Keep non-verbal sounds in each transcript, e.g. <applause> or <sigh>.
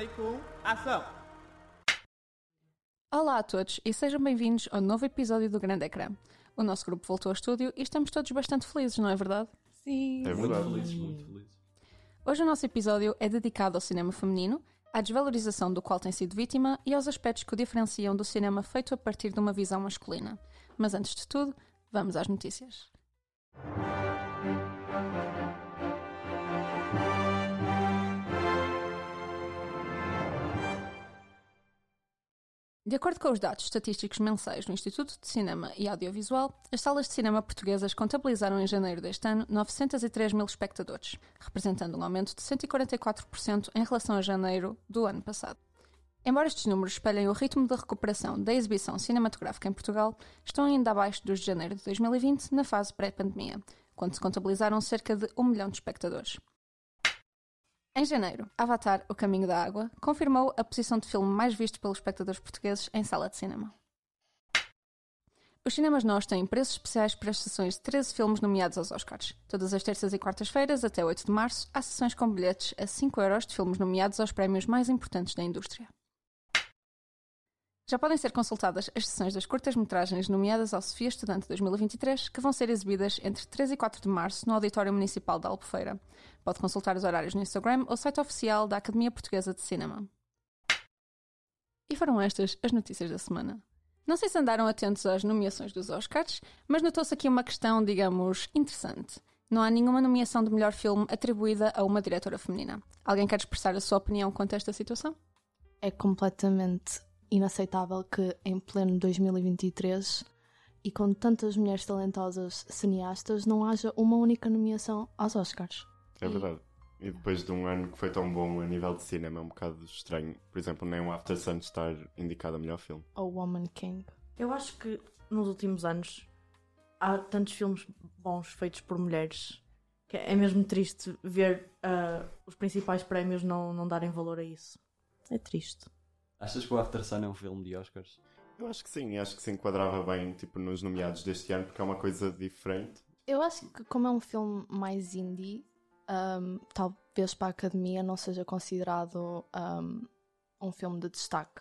take 1, ação! Olá a todos e sejam bem-vindos ao novo episódio do Grande Ecrã. O nosso grupo voltou ao estúdio e estamos todos bastante felizes, não é verdade? Sim. É Muito verdade. felizes, muito felizes. Hoje o nosso episódio é dedicado ao cinema feminino, à desvalorização do qual tem sido vítima e aos aspectos que o diferenciam do cinema feito a partir de uma visão masculina. Mas antes de tudo, vamos às notícias. De acordo com os dados estatísticos mensais do Instituto de Cinema e Audiovisual, as salas de cinema portuguesas contabilizaram em janeiro deste ano 903 mil espectadores, representando um aumento de 144% em relação a janeiro do ano passado. Embora estes números espelhem o ritmo da recuperação da exibição cinematográfica em Portugal, estão ainda abaixo dos de janeiro de 2020, na fase pré-pandemia, quando se contabilizaram cerca de 1 milhão de espectadores. Em janeiro, Avatar O Caminho da Água confirmou a posição de filme mais visto pelos espectadores portugueses em sala de cinema. Os cinemas nós têm preços especiais para as sessões de 13 filmes nomeados aos Oscars. Todas as terças e quartas-feiras, até 8 de março, há sessões com bilhetes a 5 euros de filmes nomeados aos prémios mais importantes da indústria. Já podem ser consultadas as sessões das curtas-metragens nomeadas ao Sofia Estudante 2023, que vão ser exibidas entre 3 e 4 de março no Auditório Municipal da Albufeira. Pode consultar os horários no Instagram ou site oficial da Academia Portuguesa de Cinema. E foram estas as notícias da semana. Não sei se andaram atentos às nomeações dos Oscars, mas notou-se aqui uma questão, digamos, interessante. Não há nenhuma nomeação de melhor filme atribuída a uma diretora feminina. Alguém quer expressar a sua opinião quanto a esta situação? É completamente inaceitável que em pleno 2023 e com tantas mulheres talentosas cineastas não haja uma única nomeação aos Oscars. É verdade. E depois de um ano que foi tão bom a nível de cinema, é um bocado estranho. Por exemplo, nem o After Sun estar indicado a melhor filme. Ou Woman King. Eu acho que nos últimos anos há tantos filmes bons feitos por mulheres que é mesmo triste ver ah, os principais prémios não, não darem valor a isso. É triste. Achas que o After Sun é um filme de Oscars? Eu acho que sim, acho que se enquadrava bem tipo, nos nomeados deste ano, porque é uma coisa diferente. Eu acho que como é um filme mais indie, um, talvez para a academia não seja considerado um, um filme de destaque.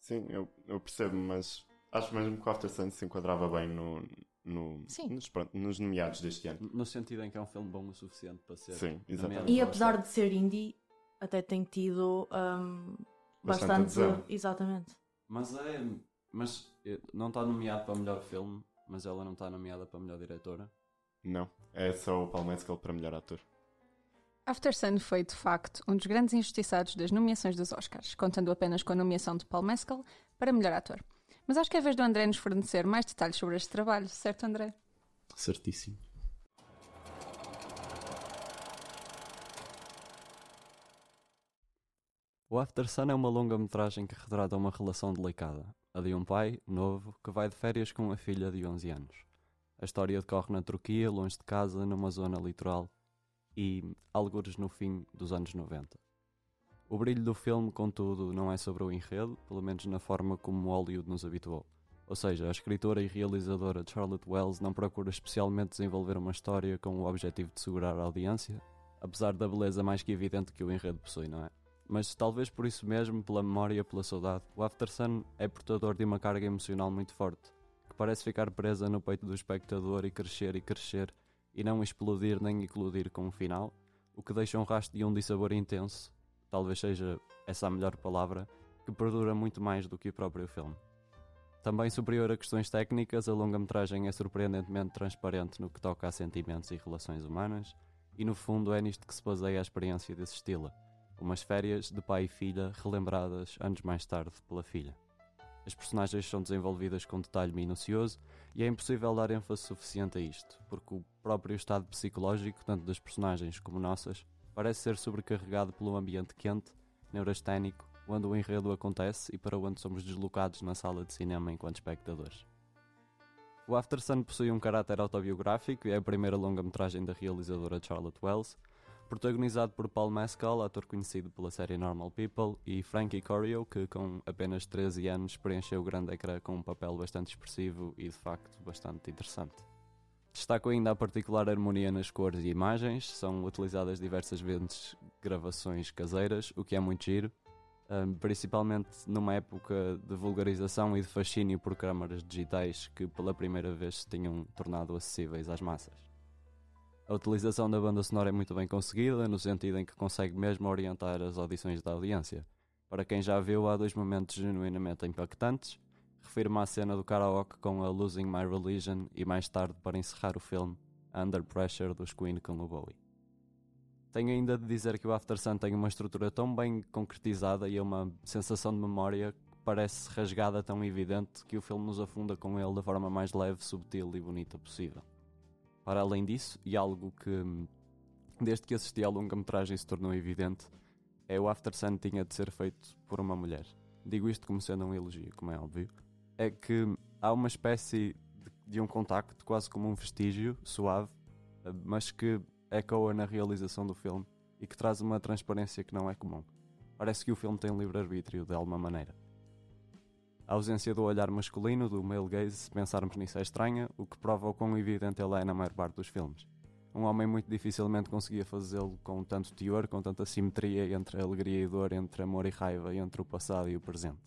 Sim, eu, eu percebo, mas acho mesmo que o After Sun se enquadrava bem no, no, Sim. nos, pronto, nos nomeados deste ano. No sentido em que é um filme bom o suficiente para ser. Sim, exatamente. E aos apesar de ser indie, até tem tido ahm, Bastante bastante. Exatamente. Mas é. Mas não está nomeado para melhor filme, mas ela não está nomeada para melhor diretora. Não, é só o Paul Mescal para melhor ator. After Sun foi, de facto, um dos grandes injustiçados das nomeações dos Oscars, contando apenas com a nomeação de Paul Mescal para melhor ator. Mas acho que é a vez do André nos fornecer mais detalhes sobre este trabalho, certo, André? Certíssimo. O After Sun é uma longa-metragem que retrata uma relação delicada, a de um pai, novo, que vai de férias com a filha de 11 anos. A história decorre na Turquia, longe de casa, numa zona litoral e algures no fim dos anos 90. O brilho do filme, contudo, não é sobre o enredo, pelo menos na forma como Hollywood nos habituou. Ou seja, a escritora e realizadora Charlotte Wells não procura especialmente desenvolver uma história com o objetivo de segurar a audiência, apesar da beleza mais que evidente que o enredo possui, não é? Mas talvez por isso mesmo, pela memória e pela saudade, o After Sun é portador de uma carga emocional muito forte, que parece ficar presa no peito do espectador e crescer e crescer, e não explodir nem eclodir com o final, o que deixa um rastro de um dissabor intenso, talvez seja essa a melhor palavra, que perdura muito mais do que o próprio filme. Também superior a questões técnicas, a longa-metragem é surpreendentemente transparente no que toca a sentimentos e relações humanas, e no fundo é nisto que se baseia a experiência de assisti-la. Umas férias de pai e filha relembradas anos mais tarde pela filha. As personagens são desenvolvidas com detalhe minucioso e é impossível dar ênfase suficiente a isto, porque o próprio estado psicológico, tanto das personagens como nossas, parece ser sobrecarregado pelo ambiente quente, neurasténico, onde o enredo acontece e para onde somos deslocados na sala de cinema enquanto espectadores. O After Sun possui um caráter autobiográfico e é a primeira longa-metragem da realizadora Charlotte Wells, protagonizado por Paul Mescal, ator conhecido pela série Normal People, e Frankie Corio, que com apenas 13 anos preencheu o grande ecrã com um papel bastante expressivo e de facto bastante interessante. Destaco ainda a particular harmonia nas cores e imagens, são utilizadas diversas vezes gravações caseiras, o que é muito giro, principalmente numa época de vulgarização e de fascínio por câmaras digitais que pela primeira vez se tinham tornado acessíveis às massas. A utilização da banda sonora é muito bem conseguida, no sentido em que consegue mesmo orientar as audições da audiência. Para quem já viu, há dois momentos genuinamente impactantes. Refiro-me à cena do karaoke com a Losing My Religion e mais tarde, para encerrar o filme, Under Pressure dos Queen com o Bowie. Tenho ainda de dizer que o After Sun tem uma estrutura tão bem concretizada e uma sensação de memória que parece rasgada tão evidente que o filme nos afunda com ele da forma mais leve, subtil e bonita possível. Para além disso, e algo que desde que assisti à longa-metragem se tornou evidente, é o After Sun tinha de ser feito por uma mulher. Digo isto como sendo um elogio, como é óbvio. É que há uma espécie de, de um contacto, quase como um vestígio, suave, mas que ecoa na realização do filme e que traz uma transparência que não é comum. Parece que o filme tem livre-arbítrio de alguma maneira. A ausência do olhar masculino, do male gaze, se pensarmos nisso é estranha, o que prova o quão evidente ele é na maior parte dos filmes. Um homem muito dificilmente conseguia fazê-lo com tanto teor, com tanta simetria entre alegria e dor, entre amor e raiva, entre o passado e o presente.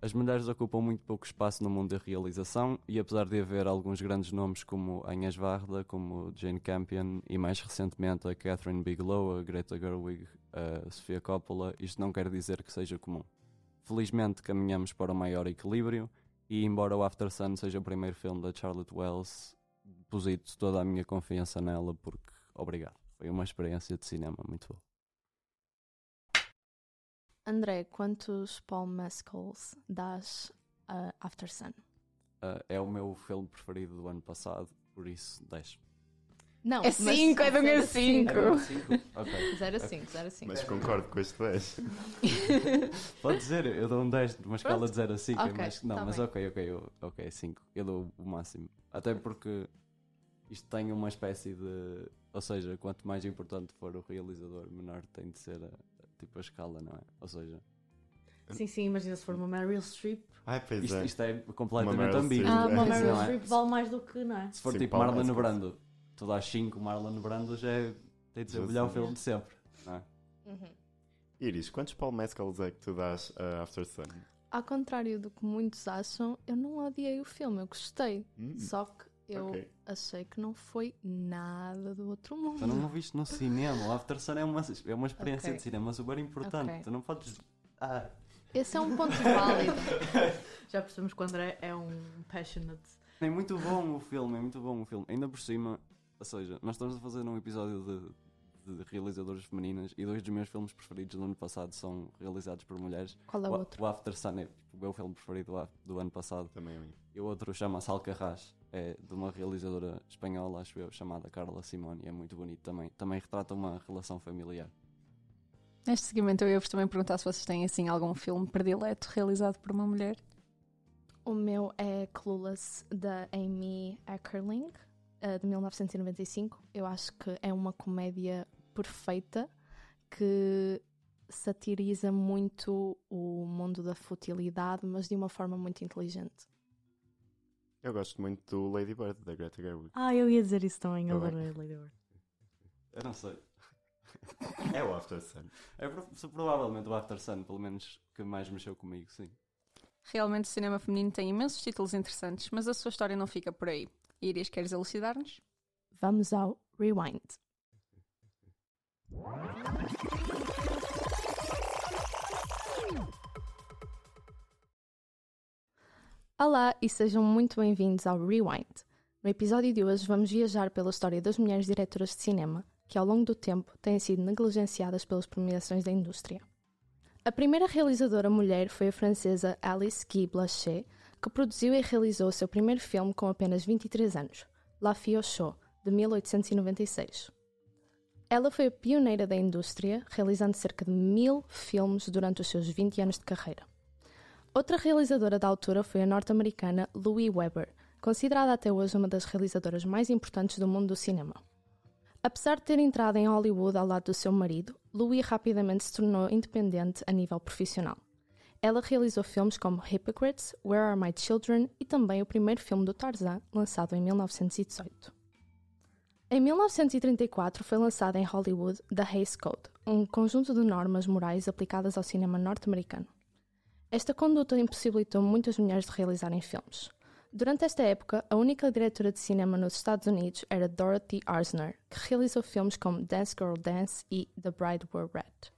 As mulheres ocupam muito pouco espaço no mundo da realização e apesar de haver alguns grandes nomes como Agnes Varda, como Jane Campion e mais recentemente a Catherine Bigelow, a Greta Gerwig, a Sofia Coppola, isto não quer dizer que seja comum. Felizmente caminhamos para o maior equilíbrio e embora o After Sun seja o primeiro filme da Charlotte Wells, deposito toda a minha confiança nela porque, obrigado, foi uma experiência de cinema muito boa. André, quantos Paul Mescals dás a After Sun? Uh, é o meu filme preferido do ano passado, por isso 10. Não, É 5, é de 1 a 5. Ok. 0 a 5, 0 a 5. Mas concordo com este 10. <laughs> Pode dizer, eu dou um 10 numa escala de 0 a 5, Ok, mas não, tá mas bem. ok, ok, eu- ok, 5. Eu dou o máximo. Até porque isto tem uma espécie de. Ou seja, quanto mais importante for o realizador, menor tem de ser a, a- tipo a escala, não é? Ou seja, Sim, sim, imagina se for uma Meryl Streep. Ai, pois isto, é. isto é completamente Meryl ambíguo. Streep. Ah, uma <laughs> Meryl é? Streep vale mais do que, não é? Se for Sim, tipo Marlon. Brando, tu dás 5 Marlon Brando, já é, tem de ser o melhor filme de sempre. Não é? Uhum. Iris, quantos Paul Mescals é que tu dás a After Sun? Ao contrário do que muitos acham, eu não odiei o filme, eu gostei. Hum, Só que eu ok. achei que não foi nada do outro mundo. Tu não o viste no cinema. O After Sun é uma, é uma experiência Ok. de cinema super importante. Ok. Tu não podes. Ah, Esse é um ponto válido. <laughs> Já percebemos que o André é um passionate. É muito bom o filme, é muito bom o filme. Ainda por cima, ou seja, nós estamos a fazer um episódio de, de realizadoras femininas e dois dos meus filmes preferidos do ano passado são realizados por mulheres. Qual é o o, outro? o After Sun é tipo, o meu filme preferido do, ano passado. Também a mim. E o outro chama-se Alcarrás, é de uma realizadora espanhola, acho eu, chamada Carla Simone, e é muito bonito também. Também retrata uma relação familiar. Neste seguimento eu ia-vos também perguntar se vocês têm assim algum filme predileto realizado por uma mulher. O meu é Clueless, da Amy Eckerling, de 1995. Eu acho que é uma comédia perfeita que satiriza muito o mundo da futilidade, mas de uma forma muito inteligente. Eu gosto muito do Lady Bird, da Greta Gerwig. Ah, eu ia dizer isso também, eu adorei Lady Bird. <laughs> Eu não sei. <laughs> É o After Sun. É pro- provavelmente o After Sun, pelo menos que mais mexeu comigo, sim. Realmente o cinema feminino tem imensos títulos interessantes, mas a sua história não fica por aí. Iris, queres elucidar-nos? Vamos ao Rewind. Olá e sejam muito bem-vindos ao Rewind. No episódio de hoje vamos viajar pela história das mulheres diretoras de cinema que ao longo do tempo têm sido negligenciadas pelas premiações da indústria. A primeira realizadora mulher foi a francesa Alice Guy Blanchet, que produziu e realizou seu primeiro filme com apenas 23 anos, La Show, de 1896. Ela foi a pioneira da indústria, realizando cerca de mil filmes durante os seus 20 anos de carreira. Outra realizadora da altura foi a norte-americana Louise Weber, considerada até hoje uma das realizadoras mais importantes do mundo do cinema. Apesar de ter entrado em Hollywood ao lado do seu marido, Louis rapidamente se tornou independente a nível profissional. Ela realizou filmes como Hypocrites, Where Are My Children e também o primeiro filme do Tarzan, lançado em 1918. Em 1934 foi lançada em Hollywood The Hays Code, um conjunto de normas morais aplicadas ao cinema norte-americano. Esta conduta impossibilitou muitas mulheres de realizarem filmes. Durante esta época, a única diretora de cinema nos Estados Unidos era Dorothy Arzner, que realizou filmes como Dance Girl Dance e The Bride Wore Red.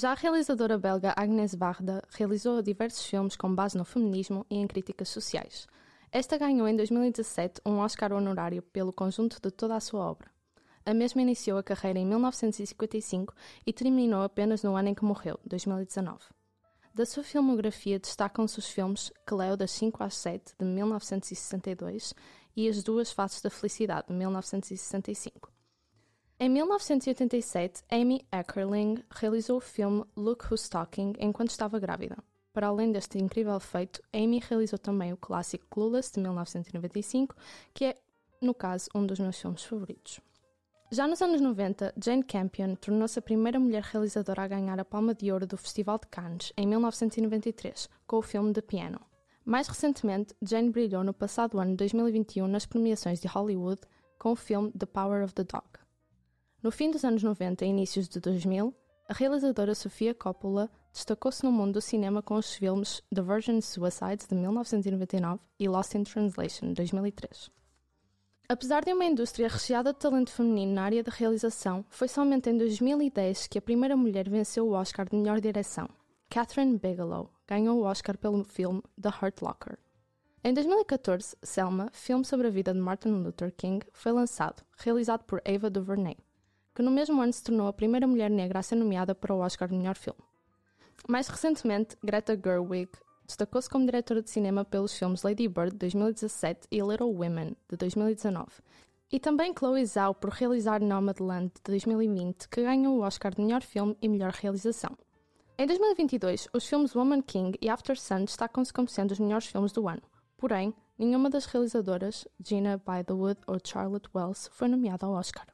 Já a realizadora belga Agnes Varda realizou diversos filmes com base no feminismo e em críticas sociais. Esta ganhou em 2017 um Oscar honorário pelo conjunto de toda a sua obra. A mesma iniciou a carreira em 1955 e terminou apenas no ano em que morreu, 2019. Da sua filmografia destacam-se os filmes Cleo das 5 às 7, de 1962, e As Duas Faces da Felicidade, de 1965. Em 1987, Amy Eckerling realizou o filme Look Who's Talking enquanto estava grávida. Para além deste incrível feito, Amy realizou também o clássico Clueless de 1995, que é, no caso, um dos meus filmes favoritos. Já nos anos 90, Jane Campion tornou-se a primeira mulher realizadora a ganhar a Palma de Ouro do Festival de Cannes em 1993, com o filme The Piano. Mais recentemente, Jane brilhou no passado ano 2021 nas premiações de Hollywood com o filme The Power of the Dog. No fim dos anos 90 e inícios de 2000, a realizadora Sofia Coppola destacou-se no mundo do cinema com os filmes The Virgin Suicides de 1999 e Lost in Translation de 2003. Apesar de uma indústria recheada de talento feminino na área da realização, foi somente em 2010 que a primeira mulher venceu o Oscar de melhor direção. Catherine Bigelow ganhou o Oscar pelo filme The Hurt Locker. Em 2014, Selma, filme sobre a vida de Martin Luther King, foi lançado, realizado por Ava DuVernay, que no mesmo ano se tornou a primeira mulher negra a ser nomeada para o Oscar de melhor filme. Mais recentemente, Greta Gerwig Destacou-se como diretora de cinema pelos filmes Lady Bird de 2017 e Little Women de 2019. E também Chloe Zhao por realizar Nomadland de 2020, que ganhou o Oscar de melhor filme e melhor realização. Em 2022, os filmes Woman King e After Sun destacam-se como sendo os melhores filmes do ano. Porém, nenhuma das realizadoras, Gina Bythewood ou Charlotte Wells, foi nomeada ao Oscar.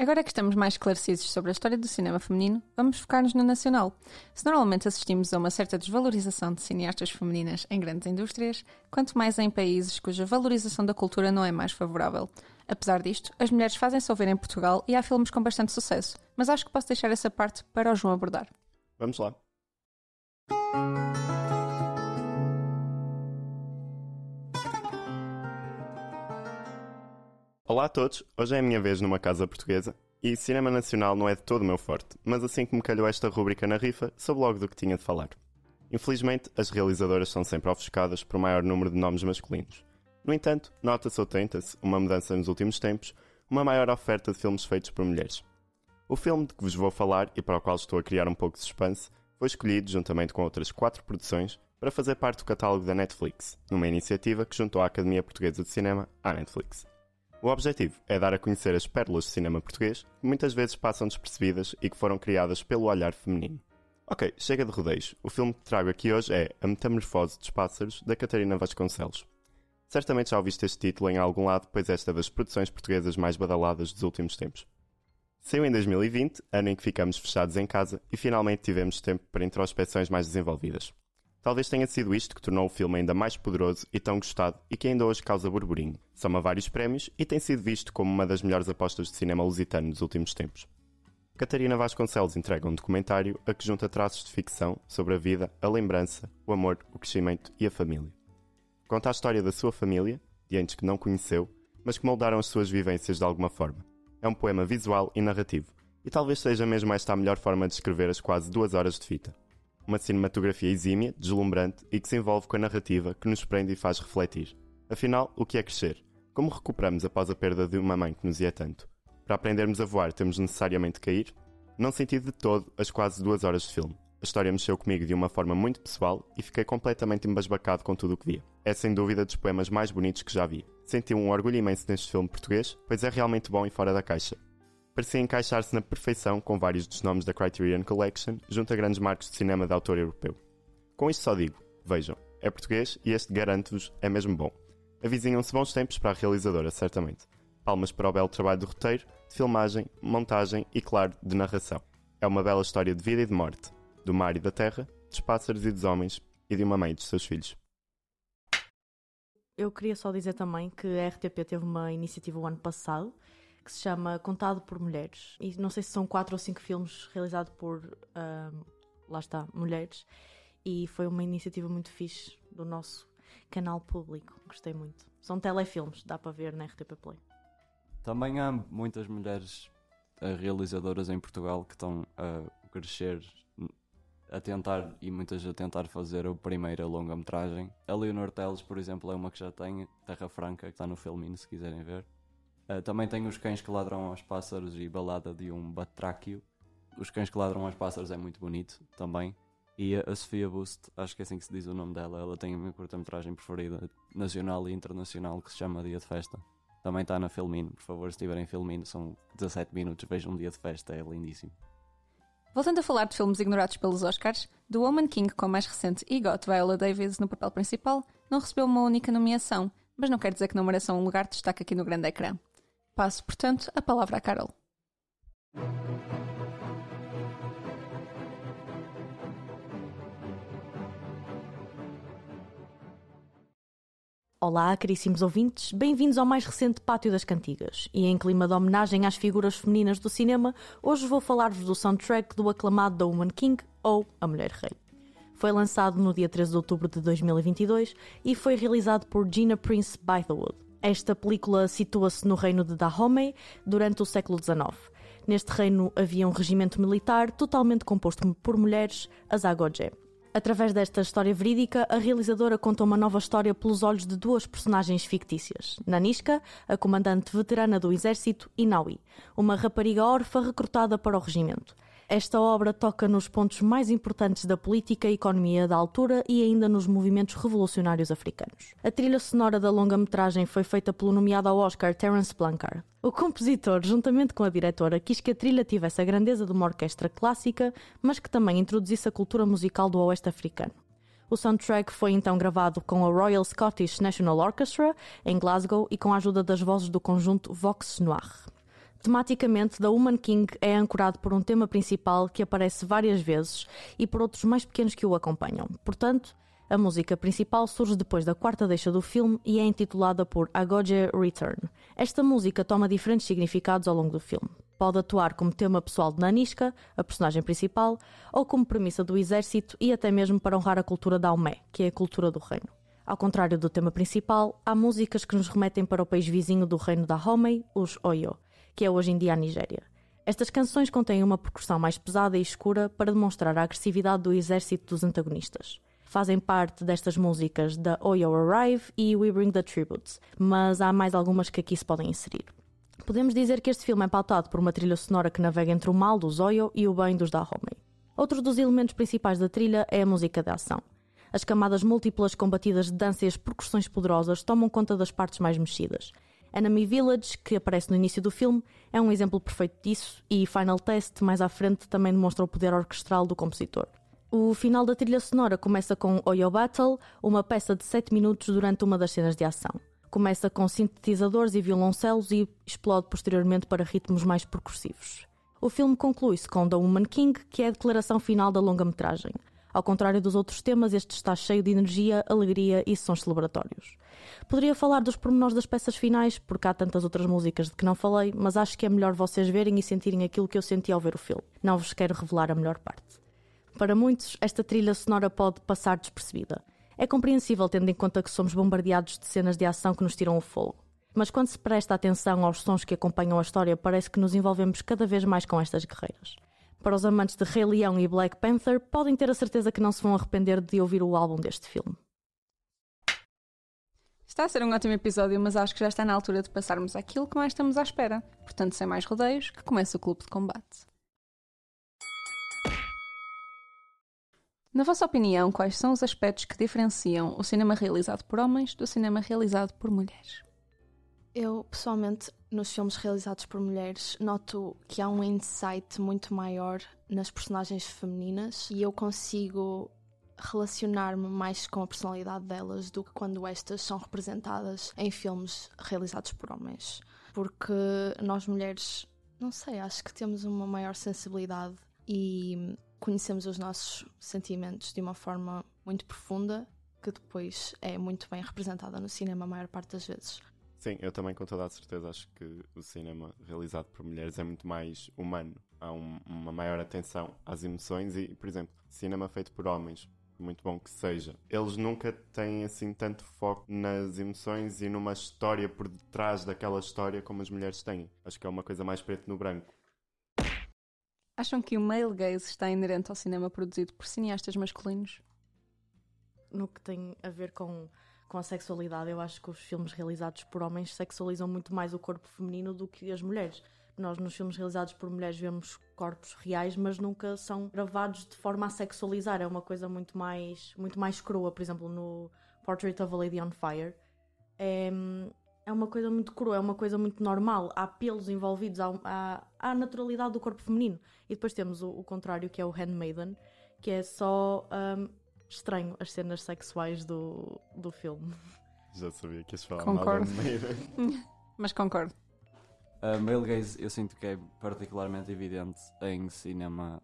Agora que estamos mais esclarecidos sobre a história do cinema feminino, vamos focar-nos no nacional. Se normalmente assistimos a uma certa desvalorização de cineastas femininas em grandes indústrias, quanto mais em países cuja valorização da cultura não é mais favorável. Apesar disto, as mulheres fazem-se ouvir em Portugal e há filmes com bastante sucesso, mas acho que posso deixar essa parte para o João abordar. Vamos lá. Olá a todos, hoje é a minha vez numa casa portuguesa e cinema nacional não é de todo o meu forte, mas assim que me calhou esta rúbrica na rifa, soube logo do que tinha de falar. Infelizmente, as realizadoras são sempre ofuscadas por maior número de nomes masculinos. No entanto, nota-se ou tenta-se uma mudança nos últimos tempos, uma maior oferta de filmes feitos por mulheres. O filme de que vos vou falar e para o qual estou a criar um pouco de suspense foi escolhido, juntamente com outras quatro produções, para fazer parte do catálogo da Netflix, numa iniciativa que juntou a Academia Portuguesa de Cinema à Netflix. O objetivo é dar a conhecer as pérolas do cinema português que muitas vezes passam despercebidas e que foram criadas pelo olhar feminino. Ok, chega de rodeios. O filme que trago aqui hoje é A Metamorfose dos Pássaros, da Catarina Vasconcelos. Certamente já ouviste este título em algum lado, pois esta é das produções portuguesas mais badaladas dos últimos tempos. Saiu em 2020, ano em que ficamos fechados em casa e finalmente tivemos tempo para introspecções mais desenvolvidas. Talvez tenha sido isto que tornou o filme ainda mais poderoso e tão gostado e que ainda hoje causa burburinho. Soma vários prémios e tem sido visto como uma das melhores apostas de cinema lusitano nos últimos tempos. Catarina Vasconcelos entrega um documentário a que junta traços de ficção sobre a vida, a lembrança, o amor, o crescimento e a família. Conta a história da sua família, de entes que não conheceu, mas que moldaram as suas vivências de alguma forma. É um poema visual e narrativo, e talvez seja mesmo esta a melhor forma de escrever as quase duas horas de fita uma cinematografia exímia, deslumbrante e que se envolve com a narrativa que nos prende e faz refletir. Afinal, o que é crescer? Como recuperamos após a perda de uma mãe que nos ia tanto? Para aprendermos a voar, temos necessariamente cair? Não senti de todo as quase duas horas de filme. A história mexeu comigo de uma forma muito pessoal e fiquei completamente embasbacado com tudo o que via. É sem dúvida dos poemas mais bonitos que já vi. Senti um orgulho imenso neste filme português, pois é realmente bom e fora da caixa parecia encaixar-se na perfeição com vários dos nomes da Criterion Collection, junto a grandes marcos de cinema de autor europeu. Com isto só digo, vejam, é português e este garanto-vos é mesmo bom. Avizinham-se bons tempos para a realizadora, certamente. Palmas para o belo trabalho do roteiro, de filmagem, montagem e, claro, de narração. É uma bela história de vida e de morte, do mar e da terra, dos pássaros e dos homens, e de uma mãe e dos seus filhos. Eu queria só dizer também que a RTP teve uma iniciativa o ano passado que se chama Contado por Mulheres. E não sei se são quatro ou cinco filmes realizados por, lá está, mulheres. E foi uma iniciativa muito fixe do nosso canal público. Gostei muito. São telefilmes, dá para ver na RTP Play. Também há muitas mulheres uh, realizadoras em Portugal que estão a crescer a tentar, e muitas a tentar fazer a primeira longa-metragem. A Leonor Teles, por exemplo, é uma que já tem, Terra Franca, que está no Filmin, se quiserem ver. Uh, também tem Os Cães que Ladram aos Pássaros e Balada de um Batráquio. Os Cães que Ladram aos Pássaros é muito bonito também. E a Sofia Boost, acho que é assim que se diz o nome dela, ela tem a minha curta-metragem preferida, nacional e internacional, que se chama Dia de Festa. Também está na Filmin, por favor, se estiverem Filmin, são 17 minutos, vejam um Dia de Festa, é lindíssimo. Voltando a falar de filmes ignorados pelos Oscars, The Woman King, com a mais recente EGOT Viola Davis no papel principal, não recebeu uma única nomeação, mas não quer dizer que não mereça um lugar de destaque aqui no grande ecrã. Passo, portanto, a palavra a Carol. Olá, caríssimos ouvintes, bem-vindos ao mais recente Pátio das Cantigas. E em clima de homenagem às figuras femininas do cinema, hoje vou falar-vos do soundtrack do aclamado The Woman King, ou A Mulher Rei. Foi lançado no dia 13 de outubro de 2022 e foi realizado por Gina Prince Bythewood. Esta película situa-se no reino de Dahomey durante o século XIX. Neste reino havia um regimento militar totalmente composto por mulheres, as Agoje. Através desta história verídica, a realizadora conta uma nova história pelos olhos de duas personagens fictícias: Naniska, a comandante veterana do exército, e Naui, uma rapariga órfã recrutada para o regimento. Esta obra toca nos pontos mais importantes da política e economia da altura e ainda nos movimentos revolucionários africanos. A trilha sonora da longa-metragem foi feita pelo nomeado ao Oscar Terence Blanchard. O compositor, juntamente com a diretora, quis que a trilha tivesse a grandeza de uma orquestra clássica, mas que também introduzisse a cultura musical do oeste africano. O soundtrack foi então gravado com a Royal Scottish National Orchestra em Glasgow e com a ajuda das vozes do conjunto Vox Noir. Tematicamente, The Woman King é ancorado por um tema principal que aparece várias vezes e por outros mais pequenos que o acompanham. Portanto, a música principal surge depois da quarta deixa do filme e é intitulada por Agoge Return. Esta música toma diferentes significados ao longo do filme. Pode atuar como tema pessoal de Naniska, a personagem principal, ou como premissa do exército e até mesmo para honrar a cultura da Aumé, que é a cultura do reino. Ao contrário do tema principal, há músicas que nos remetem para o país vizinho do reino da Homei, os Oyo, que é hoje em dia a Nigéria. Estas canções contêm uma percussão mais pesada e escura para demonstrar a agressividade do exército dos antagonistas. Fazem parte destas músicas da Oyo Arrive e We Bring the Tributes, mas há mais algumas que aqui se podem inserir. Podemos dizer que este filme é pautado por uma trilha sonora que navega entre o mal dos Oyo e o bem dos Dahomey. Outro dos elementos principais da trilha é a música de ação. As camadas múltiplas combatidas de dança e as percussões poderosas tomam conta das partes mais mexidas, Enemy Village, que aparece no início do filme, é um exemplo perfeito disso, e Final Test, mais à frente, também demonstra o poder orquestral do compositor. O final da trilha sonora começa com Oyo Battle, uma peça de 7 minutos durante uma das cenas de ação. Começa com sintetizadores e violoncelos e explode posteriormente para ritmos mais percussivos. O filme conclui-se com The Woman King, que é a declaração final da longa-metragem. Ao contrário dos outros temas, este está cheio de energia, alegria e sons celebratórios. Poderia falar dos pormenores das peças finais, porque há tantas outras músicas de que não falei, mas acho que é melhor vocês verem e sentirem aquilo que eu senti ao ver o filme. Não vos quero revelar a melhor parte. Para muitos, esta trilha sonora pode passar despercebida. É compreensível tendo em conta que somos bombardeados de cenas de ação que nos tiram o fogo. Mas quando se presta atenção aos sons que acompanham a história, parece que nos envolvemos cada vez mais com estas guerreiras. Para os amantes de Rei Leão e Black Panther, podem ter a certeza que não se vão arrepender de ouvir o álbum deste filme. Está a ser um ótimo episódio, mas acho que já está na altura de passarmos àquilo que mais estamos à espera. Portanto, sem mais rodeios, que comece o Clube de Combate. Na vossa opinião, quais são os aspectos que diferenciam o cinema realizado por homens do cinema realizado por mulheres? Eu, pessoalmente, nos filmes realizados por mulheres, noto que há um insight muito maior nas personagens femininas e eu consigo relacionar-me mais com a personalidade delas do que quando estas são representadas em filmes realizados por homens. Porque nós mulheres, não sei, acho que temos uma maior sensibilidade e conhecemos os nossos sentimentos de uma forma muito profunda que depois é muito bem representada no cinema a maior parte das vezes. Sim, eu também com toda a certeza acho que o cinema realizado por mulheres é muito mais humano. Há um, uma maior atenção às emoções e, por exemplo, cinema feito por homens, muito bom que seja, eles nunca têm assim tanto foco nas emoções e numa história por detrás daquela história como as mulheres têm. Acho que é uma coisa mais preto no branco. Acham que o male gaze está inerente ao cinema produzido por cineastas masculinos? No que tem a ver com, com a sexualidade, eu acho que os filmes realizados por homens sexualizam muito mais o corpo feminino do que as mulheres. Nós, nos filmes realizados por mulheres, vemos corpos reais, mas nunca são gravados de forma a sexualizar. É uma coisa muito mais, muito mais crua. Por exemplo, no Portrait of a Lady on Fire, é, é uma coisa muito crua, é uma coisa muito normal. Há pelos envolvidos, há, há, há a naturalidade do corpo feminino. E depois temos o, o contrário, que é o Handmaiden, que é só um, estranho as cenas sexuais do, do filme. Já sabia que ias falar Concordo. mal da Meira. <laughs> Mas concordo. A male gaze eu sinto que é particularmente evidente em cinema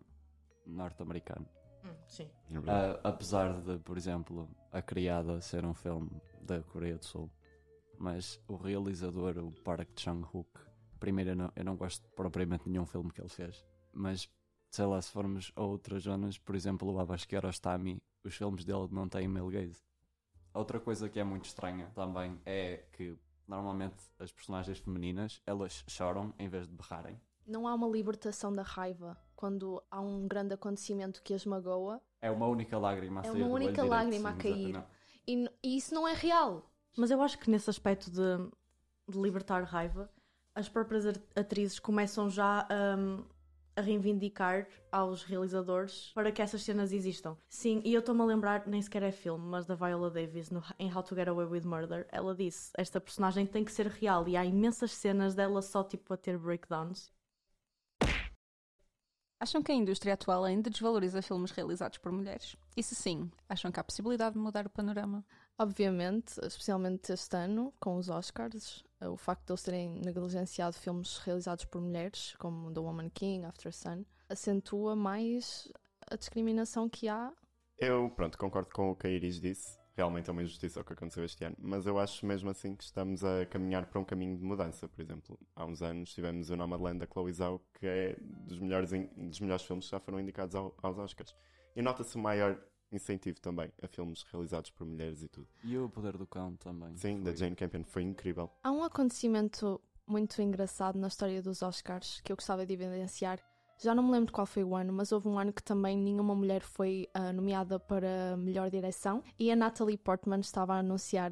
norte-americano. Hum, sim. É. Ah, apesar de, por exemplo, A Criada ser um filme da Coreia do Sul. Mas o realizador, o Park Chung-hook, primeiro eu não, eu não gosto propriamente de nenhum filme que ele fez. Mas, sei lá, se formos a outras zonas, por exemplo, o Abbas Kiarostami, os filmes dele não têm male gaze. Outra coisa que é muito estranha também é que normalmente as personagens femininas elas choram em vez de berrarem. Não há uma libertação da raiva quando há um grande acontecimento que as magoa É uma única lágrima a É sair uma única direito, lágrima sim, a cair. e, e isso não é real. Mas eu acho que nesse aspecto de, de libertar raiva, as próprias at- atrizes começam já hum, a reivindicar aos realizadores para que essas cenas existam. Sim, e eu estou-me a lembrar, nem sequer é filme, mas da Viola Davis no, em How to Get Away with Murder, ela disse: esta personagem tem que ser real e há imensas cenas dela só tipo a ter breakdowns. Acham que a indústria atual ainda desvaloriza filmes realizados por mulheres? E se sim, acham que há possibilidade de mudar o panorama? Obviamente, especialmente este ano, com os Oscars, eh, o facto de eles terem negligenciado filmes realizados por mulheres, como The Woman King, After Sun, acentua mais a discriminação que há. Eu, pronto, concordo com o que a Iris disse. Realmente é uma injustiça o que aconteceu este ano. Mas eu acho mesmo assim que estamos a caminhar para um caminho de mudança. Por exemplo, há uns anos tivemos o Nomadland da Chloe Zhao, que é dos melhores, dos melhores filmes que já foram indicados ao- aos Oscars. E nota-se o maior incentivo também a filmes realizados por mulheres e tudo. E o Poder do Cão também. Sim, da Foi- Jane Campion foi incrível. Há um acontecimento muito engraçado na história dos Oscars que eu gostava de evidenciar. Já não me lembro qual foi o ano, mas houve um ano que também nenhuma mulher foi ah, nomeada para melhor direção e a Natalie Portman estava a anunciar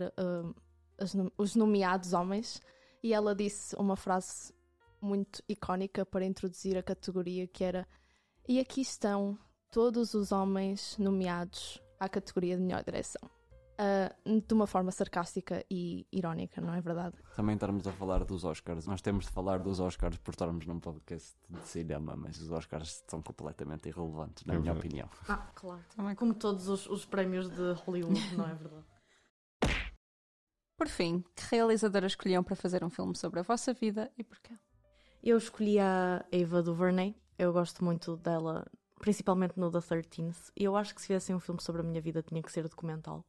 no- os nomeados homens e ela disse uma frase muito icónica para introduzir a categoria que era e aqui estão todos os homens nomeados à categoria de melhor direção. Ah, de uma forma sarcástica e irónica, não é verdade? Também estarmos a falar dos Oscars. Nós temos de falar dos Oscars por estarmos num podcast de cinema, mas os Oscars são completamente irrelevantes, na É minha verdade. opinião. Ah, claro. Também Como todos os, os prémios de Hollywood, <laughs> não é verdade? Por fim, que realizadora escolhiam para fazer um filme sobre a vossa vida e porquê? Eu escolhi a Ava DuVernay. Eu gosto muito dela, principalmente no The 13th. E eu acho que se fizessem um filme sobre a minha vida, tinha que ser documental.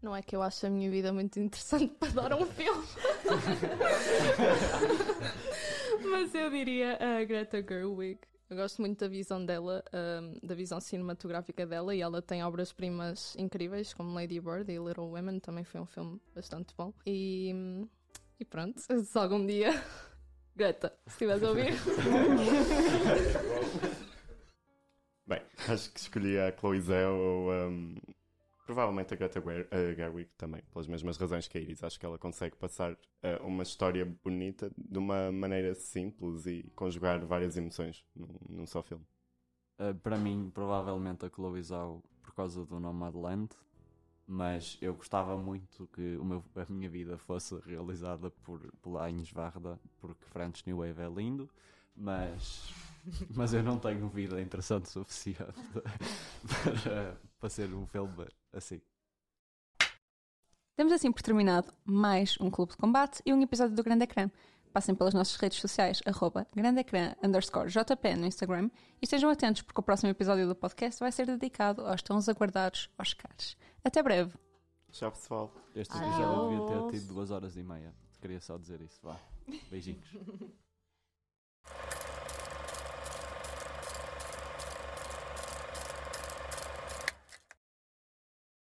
Não é que eu acho a minha vida muito interessante <laughs> para dar um filme. <laughs> Mas eu diria a Greta Gerwig. Eu gosto muito da visão dela, ahm, da visão cinematográfica dela, e ela tem obras-primas incríveis, como Lady Bird e Little Women, também foi um filme bastante bom. E, e pronto, <laughs> se algum dia. Greta, se estiveres a ouvir. Bem, acho que escolhi a Chloe Zhao ou um, provavelmente a Greta Gerwig também, pelas mesmas razões que a Iris. Acho que ela consegue passar uh, uma história bonita de uma maneira simples e conjugar várias emoções num, num só filme. Uh, para mim, provavelmente a Chloe Zhao por causa do Nomadland, mas eu gostava muito que meu- a minha vida fosse realizada por, pela Agnes Varda, porque French New Wave é lindo, mas, mas eu não tenho vida interessante suficiente <laughs> para, para ser um filme assim. Demos assim por terminado mais um Clube de Combate e um episódio do Grande Ecrã. Passem pelas nossas redes sociais, arroba grandecrã underscore jp no Instagram e estejam atentos porque o próximo episódio do podcast vai ser dedicado aos tão aguardados Oscars. Até breve. Tchau, pessoal. Este Adeus. episódio devia ter tido duas horas e meia. Queria só dizer isso. Vá. Beijinhos. <laughs>